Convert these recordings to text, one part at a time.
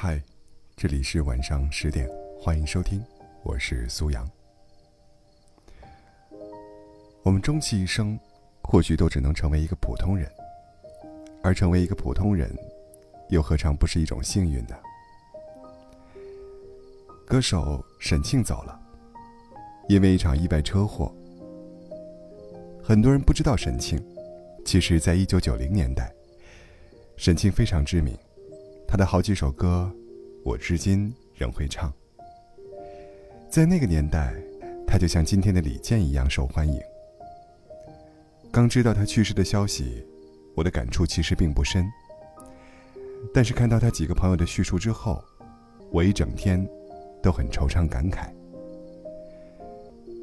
嗨，这里是晚上十点，欢迎收听，我是苏阳。我们终其一生，或许都只能成为一个普通人，而成为一个普通人，又何尝不是一种幸运呢？歌手沈庆走了，因为一场意外车祸。很多人不知道沈庆，其实，在一九九零年代，沈庆非常知名。他的好几首歌，我至今仍会唱。在那个年代，他就像今天的李健一样受欢迎。刚知道他去世的消息，我的感触其实并不深。但是看到他几个朋友的叙述之后，我一整天都很惆怅感慨。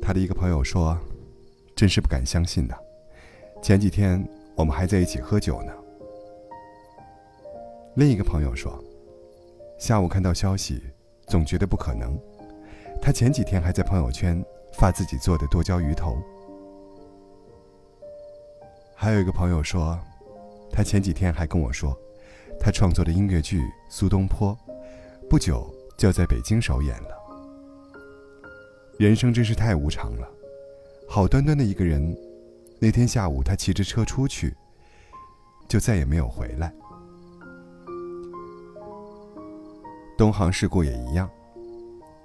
他的一个朋友说：“真是不敢相信呐，前几天我们还在一起喝酒呢。”另一个朋友说：“下午看到消息，总觉得不可能。他前几天还在朋友圈发自己做的剁椒鱼头。”还有一个朋友说：“他前几天还跟我说，他创作的音乐剧《苏东坡》，不久就要在北京首演了。人生真是太无常了，好端端的一个人，那天下午他骑着车出去，就再也没有回来。”东航事故也一样。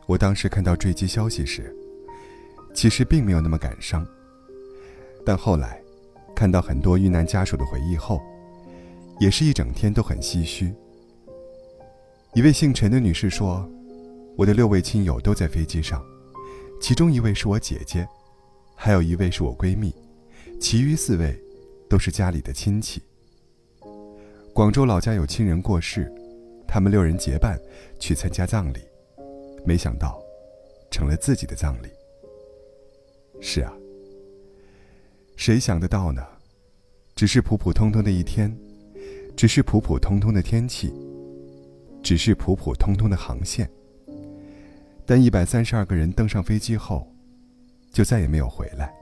我当时看到坠机消息时，其实并没有那么感伤。但后来，看到很多遇难家属的回忆后，也是一整天都很唏嘘。一位姓陈的女士说：“我的六位亲友都在飞机上，其中一位是我姐姐，还有一位是我闺蜜，其余四位都是家里的亲戚。广州老家有亲人过世。”他们六人结伴去参加葬礼，没想到成了自己的葬礼。是啊，谁想得到呢？只是普普通通的一天，只是普普通通的天气，只是普普通通的航线。但一百三十二个人登上飞机后，就再也没有回来。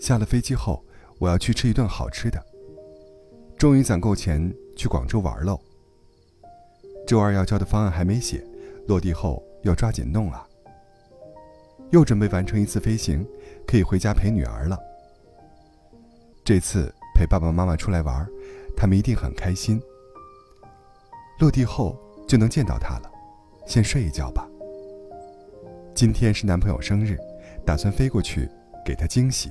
下了飞机后，我要去吃一顿好吃的。终于攒够钱。去广州玩喽。周二要交的方案还没写，落地后要抓紧弄啊。又准备完成一次飞行，可以回家陪女儿了。这次陪爸爸妈妈出来玩，他们一定很开心。落地后就能见到他了，先睡一觉吧。今天是男朋友生日，打算飞过去给他惊喜。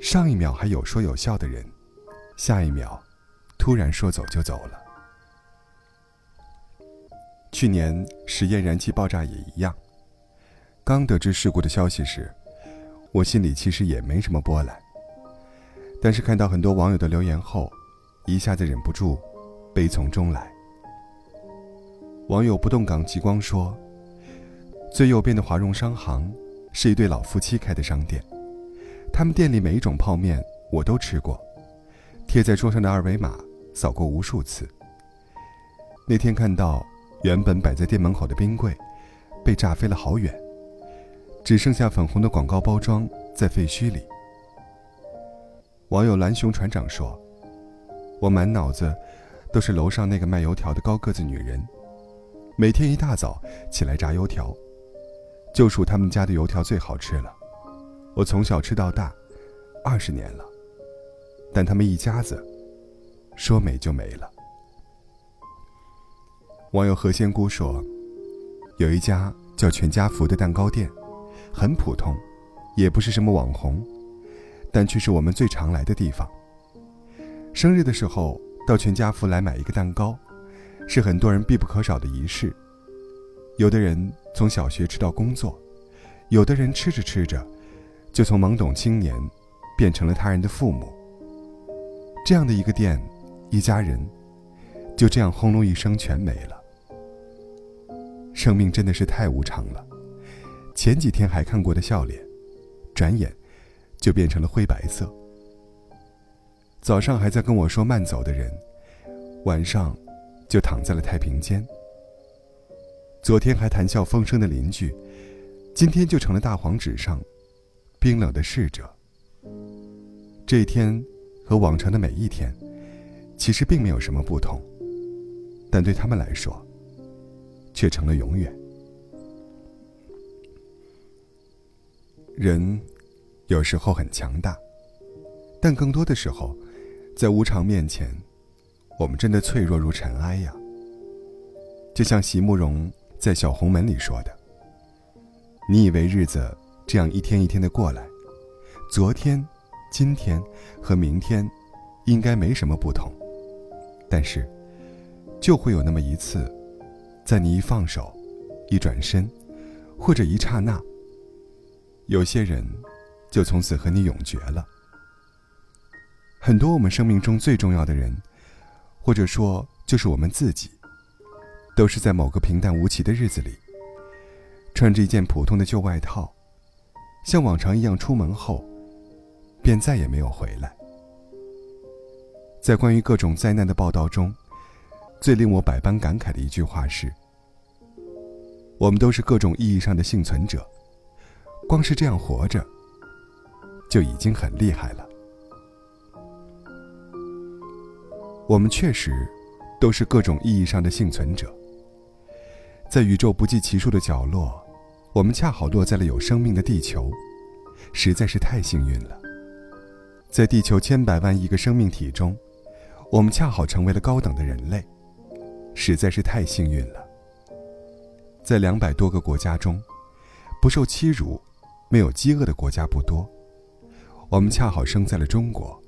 上一秒还有说有笑的人。下一秒，突然说走就走了。去年实验燃气爆炸也一样。刚得知事故的消息时，我心里其实也没什么波澜。但是看到很多网友的留言后，一下子忍不住悲从中来。网友不动港极光说：“最右边的华荣商行是一对老夫妻开的商店，他们店里每一种泡面我都吃过。”贴在桌上的二维码扫过无数次。那天看到原本摆在店门口的冰柜，被炸飞了好远，只剩下粉红的广告包装在废墟里。网友蓝熊船长说：“我满脑子都是楼上那个卖油条的高个子女人，每天一大早起来炸油条，就属他们家的油条最好吃了。我从小吃到大，二十年了。”但他们一家子，说没就没了。网友何仙姑说，有一家叫全家福的蛋糕店，很普通，也不是什么网红，但却是我们最常来的地方。生日的时候到全家福来买一个蛋糕，是很多人必不可少的仪式。有的人从小学吃到工作，有的人吃着吃着，就从懵懂青年，变成了他人的父母。这样的一个店，一家人，就这样轰隆一声全没了。生命真的是太无常了，前几天还看过的笑脸，转眼就变成了灰白色。早上还在跟我说慢走的人，晚上就躺在了太平间。昨天还谈笑风生的邻居，今天就成了大黄纸上冰冷的逝者。这一天。和往常的每一天，其实并没有什么不同，但对他们来说，却成了永远。人有时候很强大，但更多的时候，在无常面前，我们真的脆弱如尘埃呀。就像席慕容在《小红门》里说的：“你以为日子这样一天一天的过来，昨天、今天和明天，应该没什么不同。”但是，就会有那么一次，在你一放手、一转身，或者一刹那，有些人就从此和你永绝了。很多我们生命中最重要的人，或者说就是我们自己，都是在某个平淡无奇的日子里，穿着一件普通的旧外套，像往常一样出门后，便再也没有回来。在关于各种灾难的报道中，最令我百般感慨的一句话是：“我们都是各种意义上的幸存者，光是这样活着，就已经很厉害了。”我们确实都是各种意义上的幸存者，在宇宙不计其数的角落，我们恰好落在了有生命的地球，实在是太幸运了。在地球千百万亿个生命体中，我们恰好成为了高等的人类，实在是太幸运了。在两百多个国家中，不受欺辱、没有饥饿的国家不多，我们恰好生在了中国，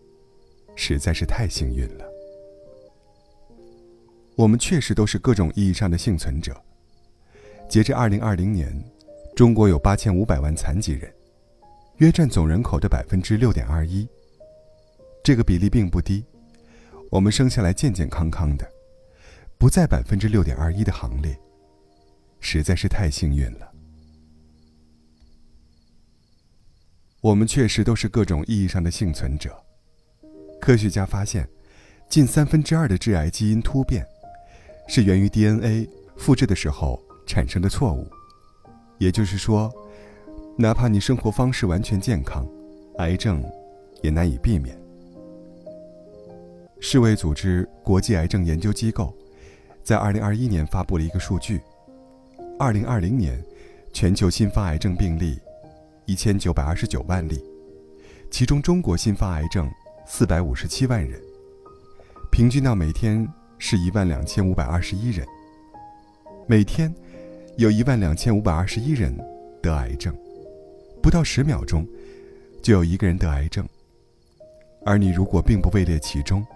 实在是太幸运了。我们确实都是各种意义上的幸存者。截至二零二零年，中国有八千五百万残疾人，约占总人口的百分之六点二一，这个比例并不低。我们生下来健健康康的，不在百分之六点二一的行列，实在是太幸运了。我们确实都是各种意义上的幸存者。科学家发现，近三分之二的致癌基因突变，是源于 DNA 复制的时候产生的错误。也就是说，哪怕你生活方式完全健康，癌症也难以避免。世卫组织国际癌症研究机构在2021年发布了一个数据：2020年，全球新发癌症病例1929万例，其中中国新发癌症457万人，平均到每天是一万两千五百二十一人。每天有一万两千五百二十一人得癌症，不到十秒钟就有一个人得癌症，而你如果并不位列其中。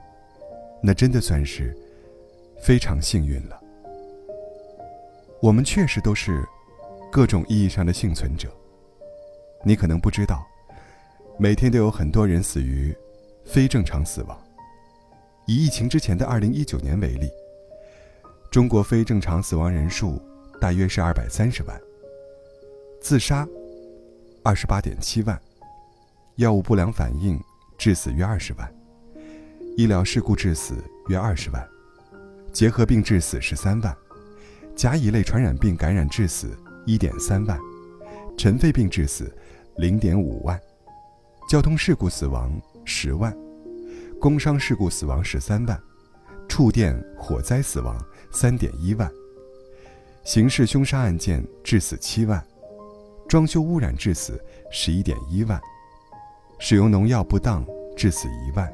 那真的算是非常幸运了。我们确实都是各种意义上的幸存者。你可能不知道，每天都有很多人死于非正常死亡。以疫情之前的二零一九年为例，中国非正常死亡人数大约是二百三十万，自杀二十八点七万，药物不良反应致死约二十万。医疗事故致死约二十万，结核病致死十三万，甲乙类传染病感染致死一点三万，尘肺病致死零点五万，交通事故死亡十万，工伤事故死亡十三万，触电火灾死亡三点一万，刑事凶杀案件致死七万，装修污染致死十一点一万，使用农药不当致死一万。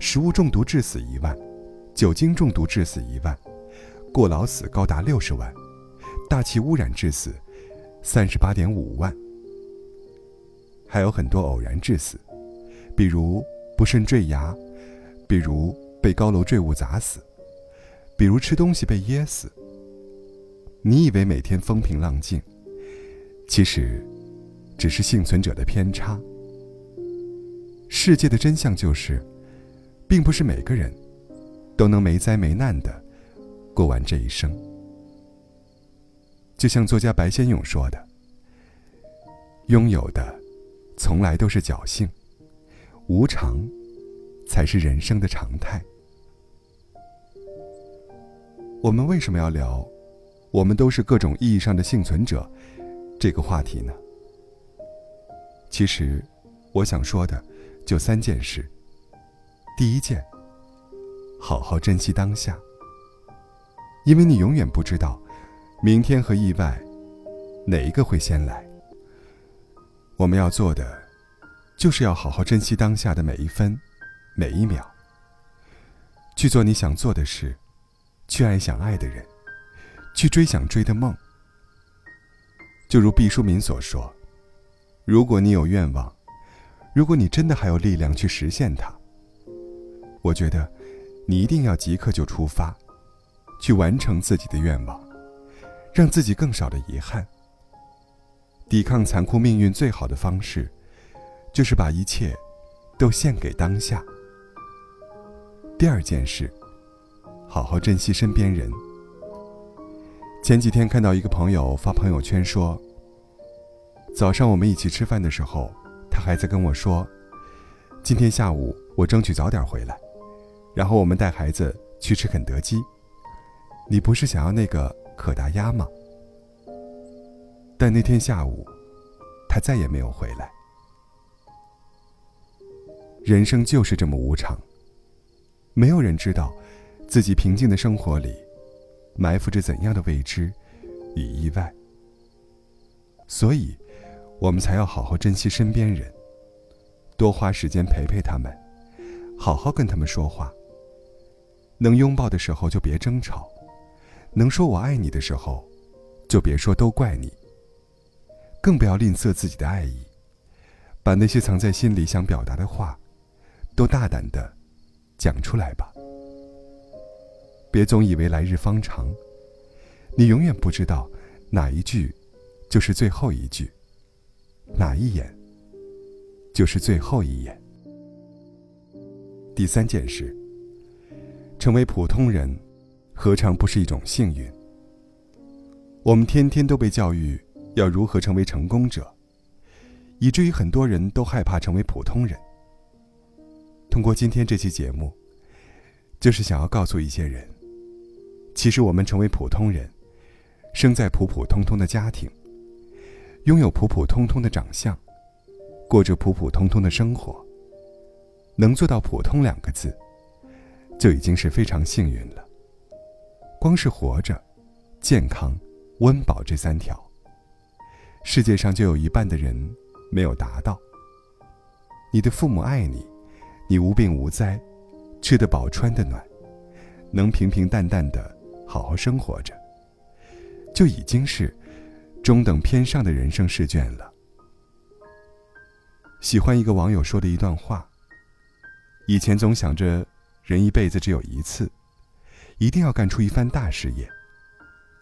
食物中毒致死一万，酒精中毒致死一万，过劳死高达六十万，大气污染致死三十八点五万，还有很多偶然致死，比如不慎坠崖，比如被高楼坠物砸死，比如吃东西被噎死。你以为每天风平浪静，其实只是幸存者的偏差。世界的真相就是。并不是每个人都能没灾没难的过完这一生。就像作家白先勇说的：“拥有的从来都是侥幸，无常才是人生的常态。”我们为什么要聊“我们都是各种意义上的幸存者”这个话题呢？其实，我想说的就三件事。第一件，好好珍惜当下，因为你永远不知道，明天和意外，哪一个会先来。我们要做的，就是要好好珍惜当下的每一分，每一秒。去做你想做的事，去爱想爱的人，去追想追的梦。就如毕淑敏所说：“如果你有愿望，如果你真的还有力量去实现它，我觉得，你一定要即刻就出发，去完成自己的愿望，让自己更少的遗憾。”抵抗残酷命运最好的方式，就是把一切都献给当下。第二件事，好好珍惜身边人。前几天看到一个朋友发朋友圈说：“早上我们一起吃饭的时候，他还在跟我说，今天下午我争取早点回来，然后我们带孩子去吃肯德基。你不是想要那个可达鸭吗？”但那天下午，他再也没有回来。人生就是这么无常，没有人知道，自己平静的生活里，埋伏着怎样的未知与意外。所以，我们才要好好珍惜身边人，多花时间陪陪他们，好好跟他们说话。能拥抱的时候就别争吵，能说我爱你的时候，就别说都怪你。更不要吝啬自己的爱意，把那些藏在心里想表达的话，都大胆的讲出来吧。别总以为来日方长，你永远不知道哪一句就是最后一句，哪一眼就是最后一眼。第三件事，成为普通人，何尝不是一种幸运？我们天天都被教育。要如何成为成功者，以至于很多人都害怕成为普通人。通过今天这期节目，就是想要告诉一些人，其实我们成为普通人，生在普普通通的家庭，拥有普普通通的长相，过着普普通通的生活，能做到“普通”两个字，就已经是非常幸运了。光是活着、健康、温饱这三条。世界上就有一半的人没有达到。你的父母爱你，你无病无灾，吃得饱穿得暖，能平平淡淡的好好生活着，就已经是中等偏上的人生试卷了。喜欢一个网友说的一段话：以前总想着人一辈子只有一次，一定要干出一番大事业，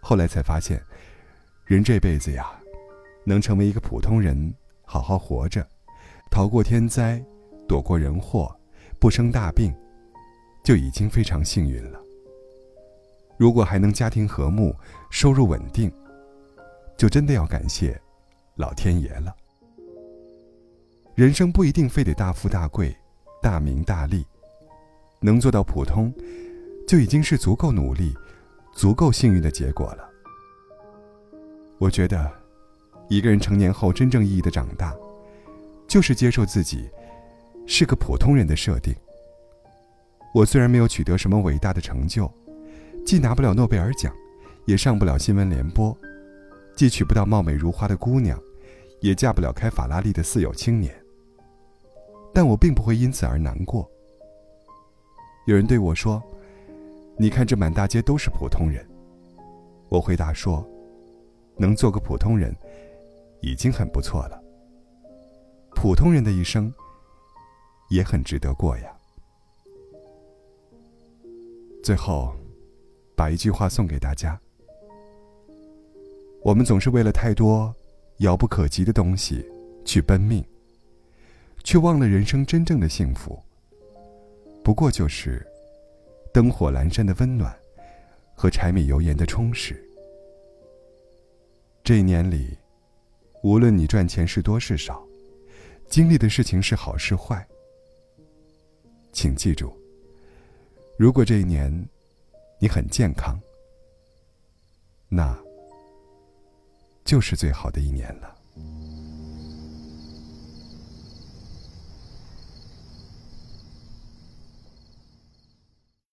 后来才发现，人这辈子呀。能成为一个普通人，好好活着，逃过天灾，躲过人祸，不生大病，就已经非常幸运了。如果还能家庭和睦，收入稳定，就真的要感谢老天爷了。人生不一定非得大富大贵、大名大利，能做到普通，就已经是足够努力、足够幸运的结果了。我觉得。一个人成年后真正意义的长大，就是接受自己是个普通人的设定。我虽然没有取得什么伟大的成就，既拿不了诺贝尔奖，也上不了新闻联播，既娶不到貌美如花的姑娘，也嫁不了开法拉利的四有青年。但我并不会因此而难过。有人对我说：“你看这满大街都是普通人。”我回答说：“能做个普通人。”已经很不错了。普通人的一生也很值得过呀。最后，把一句话送给大家：我们总是为了太多遥不可及的东西去奔命，却忘了人生真正的幸福，不过就是灯火阑珊的温暖和柴米油盐的充实。这一年里。无论你赚钱是多是少，经历的事情是好是坏，请记住，如果这一年你很健康，那就是最好的一年了。